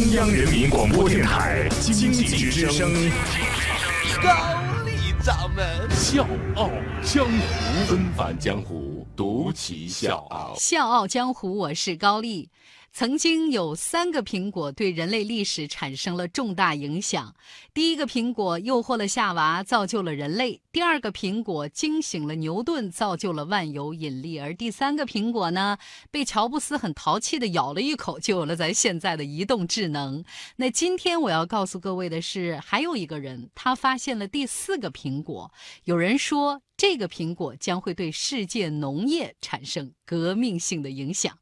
中央人民广播电台经济之声，高丽掌门笑傲江湖，纷返江湖，独骑笑傲。笑傲江湖，我是高丽。曾经有三个苹果对人类历史产生了重大影响。第一个苹果诱惑了夏娃，造就了人类；第二个苹果惊醒了牛顿，造就了万有引力；而第三个苹果呢，被乔布斯很淘气的咬了一口，就有了咱现在的移动智能。那今天我要告诉各位的是，还有一个人，他发现了第四个苹果。有人说，这个苹果将会对世界农业产生革命性的影响。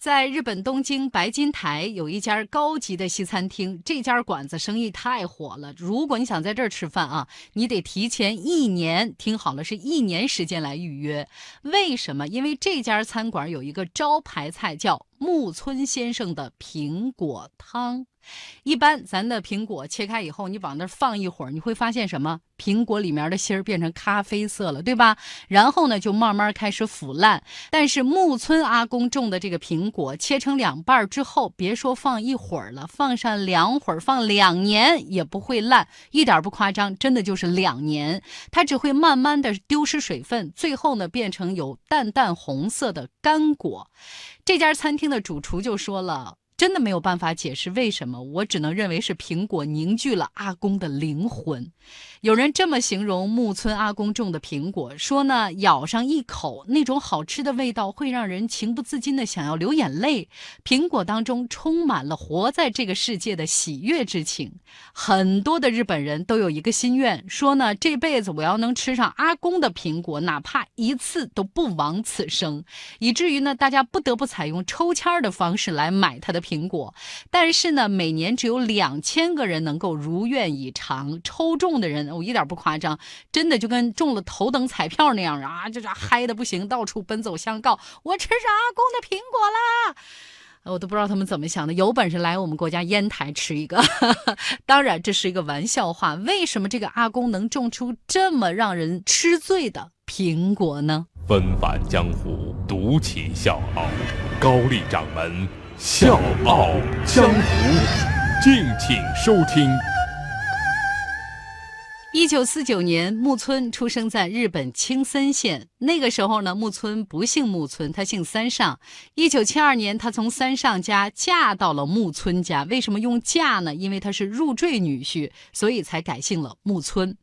在日本东京白金台有一家高级的西餐厅，这家馆子生意太火了。如果你想在这儿吃饭啊，你得提前一年，听好了，是一年时间来预约。为什么？因为这家餐馆有一个招牌菜叫木村先生的苹果汤。一般咱的苹果切开以后，你往那放一会儿，你会发现什么？苹果里面的芯儿变成咖啡色了，对吧？然后呢，就慢慢开始腐烂。但是木村阿公种的这个苹果，切成两半之后，别说放一会儿了，放上两会儿，放两年也不会烂，一点不夸张，真的就是两年。它只会慢慢的丢失水分，最后呢，变成有淡淡红色的干果。这家餐厅那主厨就说了。真的没有办法解释为什么，我只能认为是苹果凝聚了阿公的灵魂。有人这么形容木村阿公种的苹果，说呢，咬上一口，那种好吃的味道会让人情不自禁的想要流眼泪。苹果当中充满了活在这个世界的喜悦之情。很多的日本人都有一个心愿，说呢，这辈子我要能吃上阿公的苹果，哪怕一次都不枉此生。以至于呢，大家不得不采用抽签的方式来买他的。苹果，但是呢，每年只有两千个人能够如愿以偿抽中的人，我一点不夸张，真的就跟中了头等彩票那样啊，就是嗨的不行，到处奔走相告，我吃上阿公的苹果啦！我都不知道他们怎么想的，有本事来我们国家烟台吃一个。当然这是一个玩笑话，为什么这个阿公能种出这么让人吃醉的苹果呢？纷返江湖，独起笑傲，高丽掌门。笑傲江湖，敬请收听。一九四九年，木村出生在日本青森县。那个时候呢，木村不姓木村，他姓三上。一九七二年，他从三上家嫁到了木村家。为什么用嫁呢？因为他是入赘女婿，所以才改姓了木村。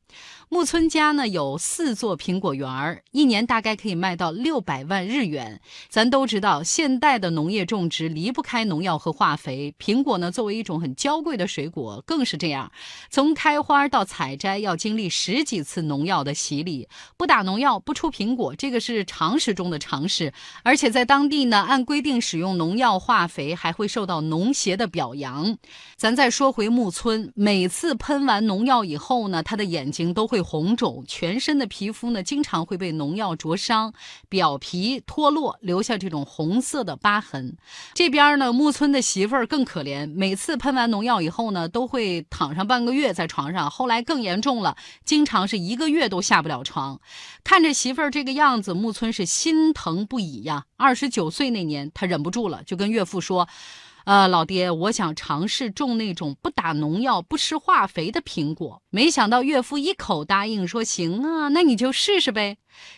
木村家呢有四座苹果园儿，一年大概可以卖到六百万日元。咱都知道，现代的农业种植离不开农药和化肥。苹果呢作为一种很娇贵的水果，更是这样。从开花到采摘要经历十几次农药的洗礼，不打农药不出苹果，这个是常识中的常识。而且在当地呢，按规定使用农药化肥还会受到农协的表扬。咱再说回木村，每次喷完农药以后呢，他的眼睛都会。会红肿，全身的皮肤呢经常会被农药灼伤，表皮脱落，留下这种红色的疤痕。这边呢，木村的媳妇儿更可怜，每次喷完农药以后呢，都会躺上半个月在床上。后来更严重了，经常是一个月都下不了床。看着媳妇儿这个样子，木村是心疼不已呀。二十九岁那年，他忍不住了，就跟岳父说。呃，老爹，我想尝试种那种不打农药、不吃化肥的苹果。没想到岳父一口答应，说行啊，那你就试试呗。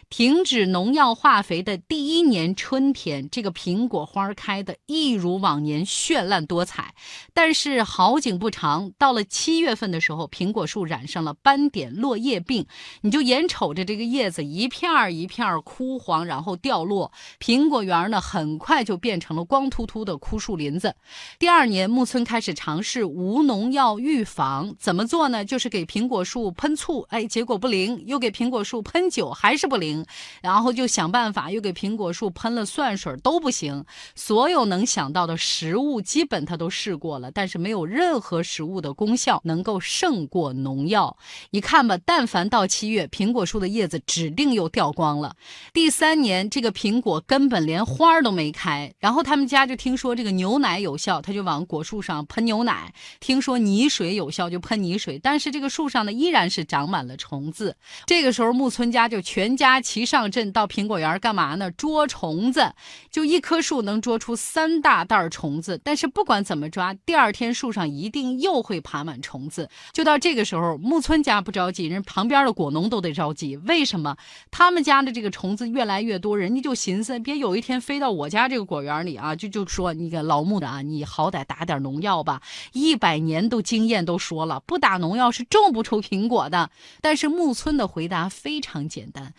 停止农药化肥的第一年春天，这个苹果花开的一如往年绚烂多彩。但是好景不长，到了七月份的时候，苹果树染上了斑点落叶病。你就眼瞅着这个叶子一片儿一片儿枯黄，然后掉落，苹果园呢很快就变成了光秃秃的枯树林子。第二年，木村开始尝试无农药预防，怎么做呢？就是给苹果树喷醋，哎，结果不灵；又给苹果树喷酒，还是。不灵，然后就想办法，又给苹果树喷了蒜水，都不行。所有能想到的食物，基本他都试过了，但是没有任何食物的功效能够胜过农药。你看吧，但凡到七月，苹果树的叶子指定又掉光了。第三年，这个苹果根本连花都没开。然后他们家就听说这个牛奶有效，他就往果树上喷牛奶；听说泥水有效，就喷泥水。但是这个树上呢，依然是长满了虫子。这个时候，木村家就全。家齐上阵到苹果园干嘛呢？捉虫子，就一棵树能捉出三大袋虫子。但是不管怎么抓，第二天树上一定又会爬满虫子。就到这个时候，木村家不着急，人旁边的果农都得着急。为什么？他们家的这个虫子越来越多，人家就寻思，别有一天飞到我家这个果园里啊，就就说你个老木的啊，你好歹打点农药吧。一百年都经验都说了，不打农药是种不出苹果的。但是木村的回答非常简单，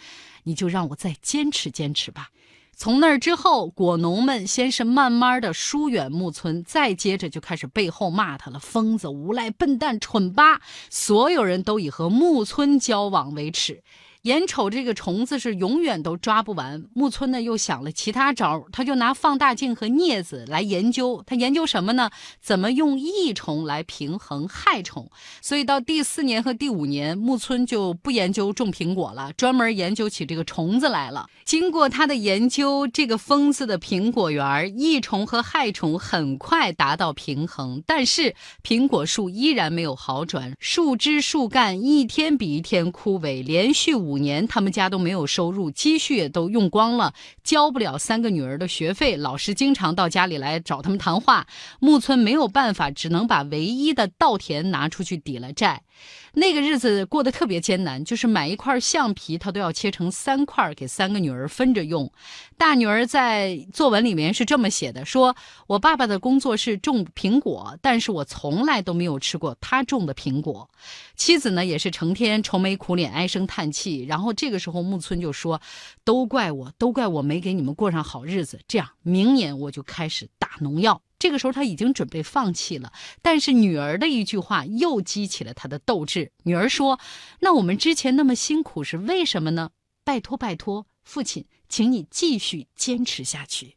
你就让我再坚持坚持吧。从那儿之后，果农们先是慢慢的疏远木村，再接着就开始背后骂他了：疯子、无赖、笨蛋、蠢八，所有人都以和木村交往为耻。眼瞅这个虫子是永远都抓不完，木村呢又想了其他招儿他就拿放大镜和镊子来研究。他研究什么呢？怎么用益虫来平衡害虫？所以到第四年和第五年，木村就不研究种苹果了，专门研究起这个虫子来了。经过他的研究，这个疯子的苹果园，益虫和害虫很快达到平衡，但是苹果树依然没有好转，树枝树干一天比一天枯萎，连续五。五年，他们家都没有收入，积蓄也都用光了，交不了三个女儿的学费。老师经常到家里来找他们谈话。木村没有办法，只能把唯一的稻田拿出去抵了债。那个日子过得特别艰难，就是买一块橡皮，他都要切成三块，给三个女儿分着用。大女儿在作文里面是这么写的：说我爸爸的工作是种苹果，但是我从来都没有吃过他种的苹果。妻子呢，也是成天愁眉苦脸，唉声叹气。然后这个时候，木村就说：“都怪我，都怪我没给你们过上好日子。这样，明年我就开始打农药。”这个时候他已经准备放弃了，但是女儿的一句话又激起了他的斗志。女儿说：“那我们之前那么辛苦是为什么呢？拜托拜托，父亲，请你继续坚持下去。”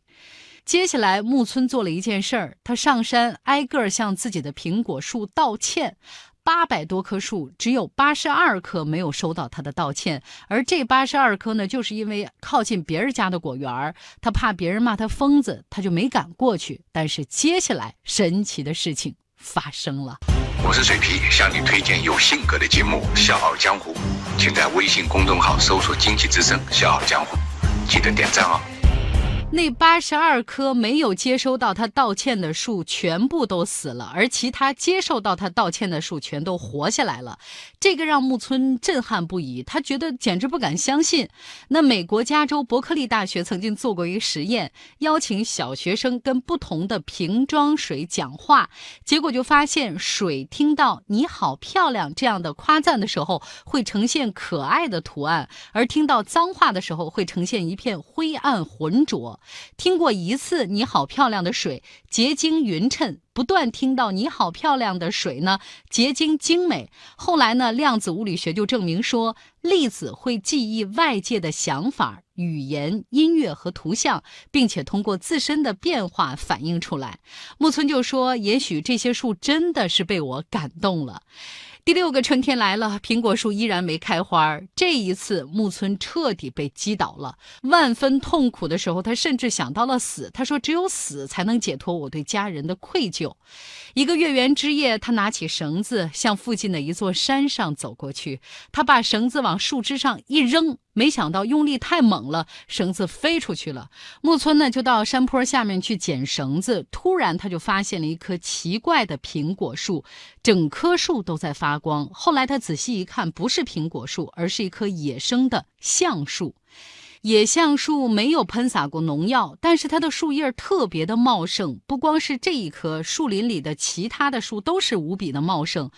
接下来，木村做了一件事儿，他上山挨个向自己的苹果树道歉。八百多棵树，只有八十二棵没有收到他的道歉，而这八十二棵呢，就是因为靠近别人家的果园他怕别人骂他疯子，他就没敢过去。但是接下来神奇的事情发生了。我是水皮，向你推荐有性格的节目《笑傲江湖》，请在微信公众号搜索“经济之声笑傲江湖”，记得点赞哦。那八十二棵没有接收到他道歉的树全部都死了，而其他接受到他道歉的树全都活下来了。这个让木村震撼不已，他觉得简直不敢相信。那美国加州伯克利大学曾经做过一个实验，邀请小学生跟不同的瓶装水讲话，结果就发现水听到“你好漂亮”这样的夸赞的时候，会呈现可爱的图案；而听到脏话的时候，会呈现一片灰暗浑浊。听过一次“你好漂亮”的水结晶匀称，不断听到“你好漂亮”的水呢结晶精美。后来呢，量子物理学就证明说，粒子会记忆外界的想法、语言、音乐和图像，并且通过自身的变化反映出来。木村就说：“也许这些树真的是被我感动了。”第六个春天来了，苹果树依然没开花。这一次，木村彻底被击倒了，万分痛苦的时候，他甚至想到了死。他说：“只有死才能解脱我对家人的愧疚。”一个月圆之夜，他拿起绳子向附近的一座山上走过去。他把绳子往树枝上一扔。没想到用力太猛了，绳子飞出去了。木村呢就到山坡下面去捡绳子，突然他就发现了一棵奇怪的苹果树，整棵树都在发光。后来他仔细一看，不是苹果树，而是一棵野生的橡树。野橡树没有喷洒过农药，但是它的树叶特别的茂盛。不光是这一棵，树林里的其他的树都是无比的茂盛。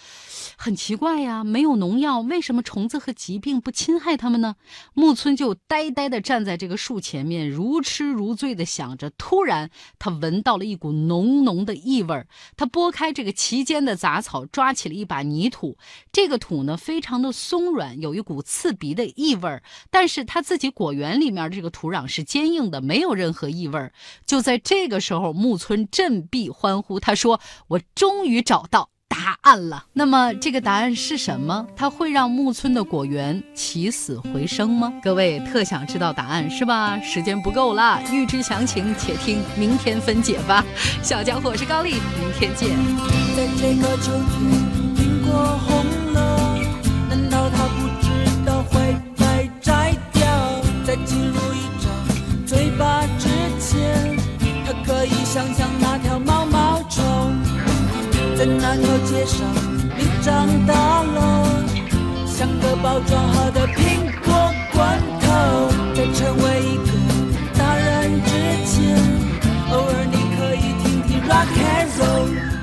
很奇怪呀，没有农药，为什么虫子和疾病不侵害它们呢？木村就呆呆地站在这个树前面，如痴如醉地想着。突然，他闻到了一股浓浓的异味。他拨开这个其间的杂草，抓起了一把泥土。这个土呢，非常的松软，有一股刺鼻的异味。但是他自己果园。里面这个土壤是坚硬的，没有任何异味。就在这个时候，木村振臂欢呼，他说：“我终于找到答案了。”那么这个答案是什么？它会让木村的果园起死回生吗？各位特想知道答案是吧？时间不够了，预知详情，且听明天分解吧。小家伙是高丽，明天见。在这个秋天，苹果红了，难道他不想想那条毛毛虫，在那条街上，你长大了，像个包装好的苹果罐头，在成为一个大人之前，偶尔你可以听听 rock and roll。